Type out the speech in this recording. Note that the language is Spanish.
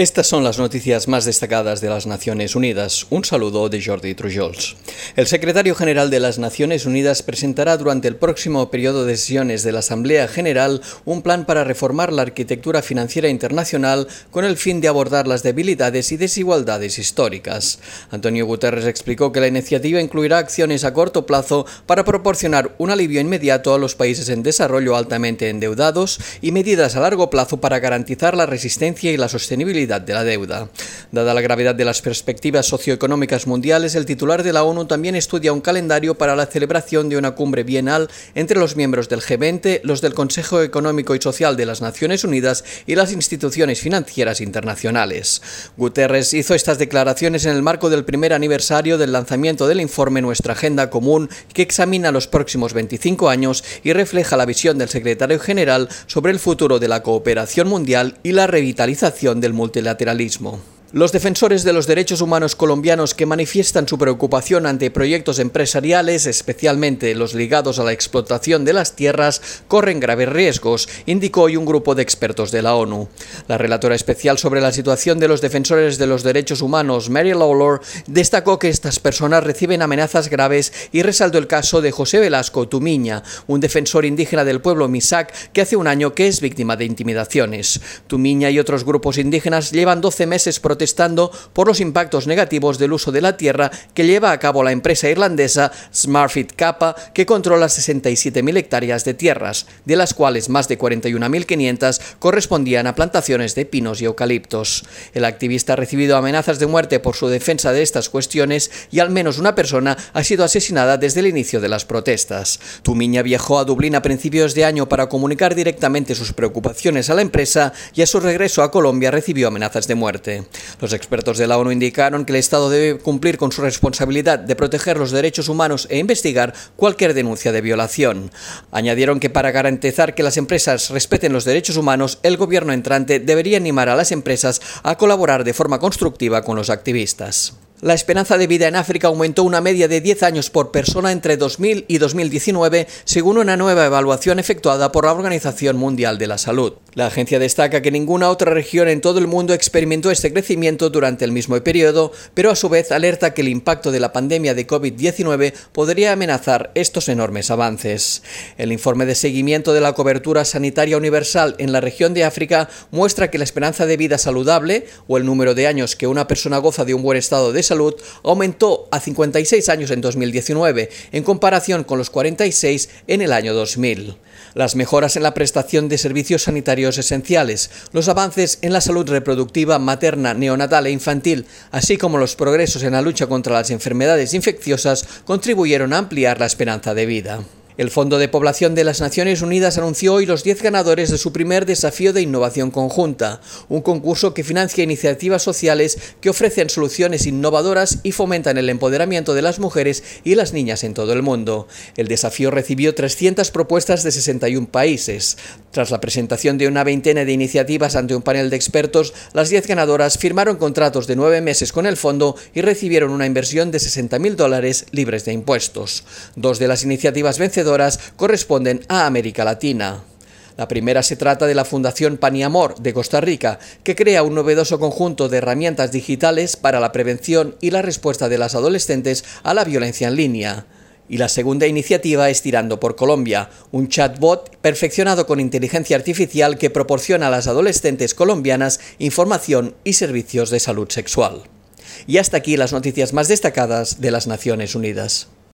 Estas son las noticias más destacadas de las Naciones Unidas. Un saludo de Jordi Trujols. El secretario general de las Naciones Unidas presentará durante el próximo periodo de sesiones de la Asamblea General un plan para reformar la arquitectura financiera internacional con el fin de abordar las debilidades y desigualdades históricas. Antonio Guterres explicó que la iniciativa incluirá acciones a corto plazo para proporcionar un alivio inmediato a los países en desarrollo altamente endeudados y medidas a largo plazo para garantizar la resistencia y la sostenibilidad de la deuda. Dada la gravedad de las perspectivas socioeconómicas mundiales, el titular de la ONU también estudia un calendario para la celebración de una cumbre bienal entre los miembros del G20, los del Consejo Económico y Social de las Naciones Unidas y las instituciones financieras internacionales. Guterres hizo estas declaraciones en el marco del primer aniversario del lanzamiento del informe Nuestra Agenda Común, que examina los próximos 25 años y refleja la visión del secretario general sobre el futuro de la cooperación mundial y la revitalización del multilateralismo lateralismo. Los defensores de los derechos humanos colombianos que manifiestan su preocupación ante proyectos empresariales, especialmente los ligados a la explotación de las tierras, corren graves riesgos, indicó hoy un grupo de expertos de la ONU. La relatora especial sobre la situación de los defensores de los derechos humanos, Mary Lawlor, destacó que estas personas reciben amenazas graves y resaltó el caso de José Velasco Tumiña, un defensor indígena del pueblo Misak que hace un año que es víctima de intimidaciones. Tumiña y otros grupos indígenas llevan 12 meses protestando protestando por los impactos negativos del uso de la tierra que lleva a cabo la empresa irlandesa Smartfit Kappa, que controla 67.000 hectáreas de tierras, de las cuales más de 41.500 correspondían a plantaciones de pinos y eucaliptos. El activista ha recibido amenazas de muerte por su defensa de estas cuestiones y al menos una persona ha sido asesinada desde el inicio de las protestas. Tumiña viajó a Dublín a principios de año para comunicar directamente sus preocupaciones a la empresa y a su regreso a Colombia recibió amenazas de muerte. Los expertos de la ONU indicaron que el Estado debe cumplir con su responsabilidad de proteger los derechos humanos e investigar cualquier denuncia de violación. Añadieron que para garantizar que las empresas respeten los derechos humanos, el gobierno entrante debería animar a las empresas a colaborar de forma constructiva con los activistas. La esperanza de vida en África aumentó una media de 10 años por persona entre 2000 y 2019, según una nueva evaluación efectuada por la Organización Mundial de la Salud. La agencia destaca que ninguna otra región en todo el mundo experimentó este crecimiento durante el mismo periodo, pero a su vez alerta que el impacto de la pandemia de COVID-19 podría amenazar estos enormes avances. El informe de seguimiento de la cobertura sanitaria universal en la región de África muestra que la esperanza de vida saludable, o el número de años que una persona goza de un buen estado de salud aumentó a 56 años en 2019, en comparación con los 46 en el año 2000. Las mejoras en la prestación de servicios sanitarios esenciales, los avances en la salud reproductiva materna, neonatal e infantil, así como los progresos en la lucha contra las enfermedades infecciosas, contribuyeron a ampliar la esperanza de vida. El Fondo de Población de las Naciones Unidas anunció hoy los 10 ganadores de su primer desafío de innovación conjunta, un concurso que financia iniciativas sociales que ofrecen soluciones innovadoras y fomentan el empoderamiento de las mujeres y las niñas en todo el mundo. El desafío recibió 300 propuestas de 61 países. Tras la presentación de una veintena de iniciativas ante un panel de expertos, las 10 ganadoras firmaron contratos de nueve meses con el fondo y recibieron una inversión de 60.000 dólares libres de impuestos. Dos de las iniciativas corresponden a América Latina. La primera se trata de la Fundación Paniamor de Costa Rica, que crea un novedoso conjunto de herramientas digitales para la prevención y la respuesta de las adolescentes a la violencia en línea. Y la segunda iniciativa es Tirando por Colombia, un chatbot perfeccionado con inteligencia artificial que proporciona a las adolescentes colombianas información y servicios de salud sexual. Y hasta aquí las noticias más destacadas de las Naciones Unidas.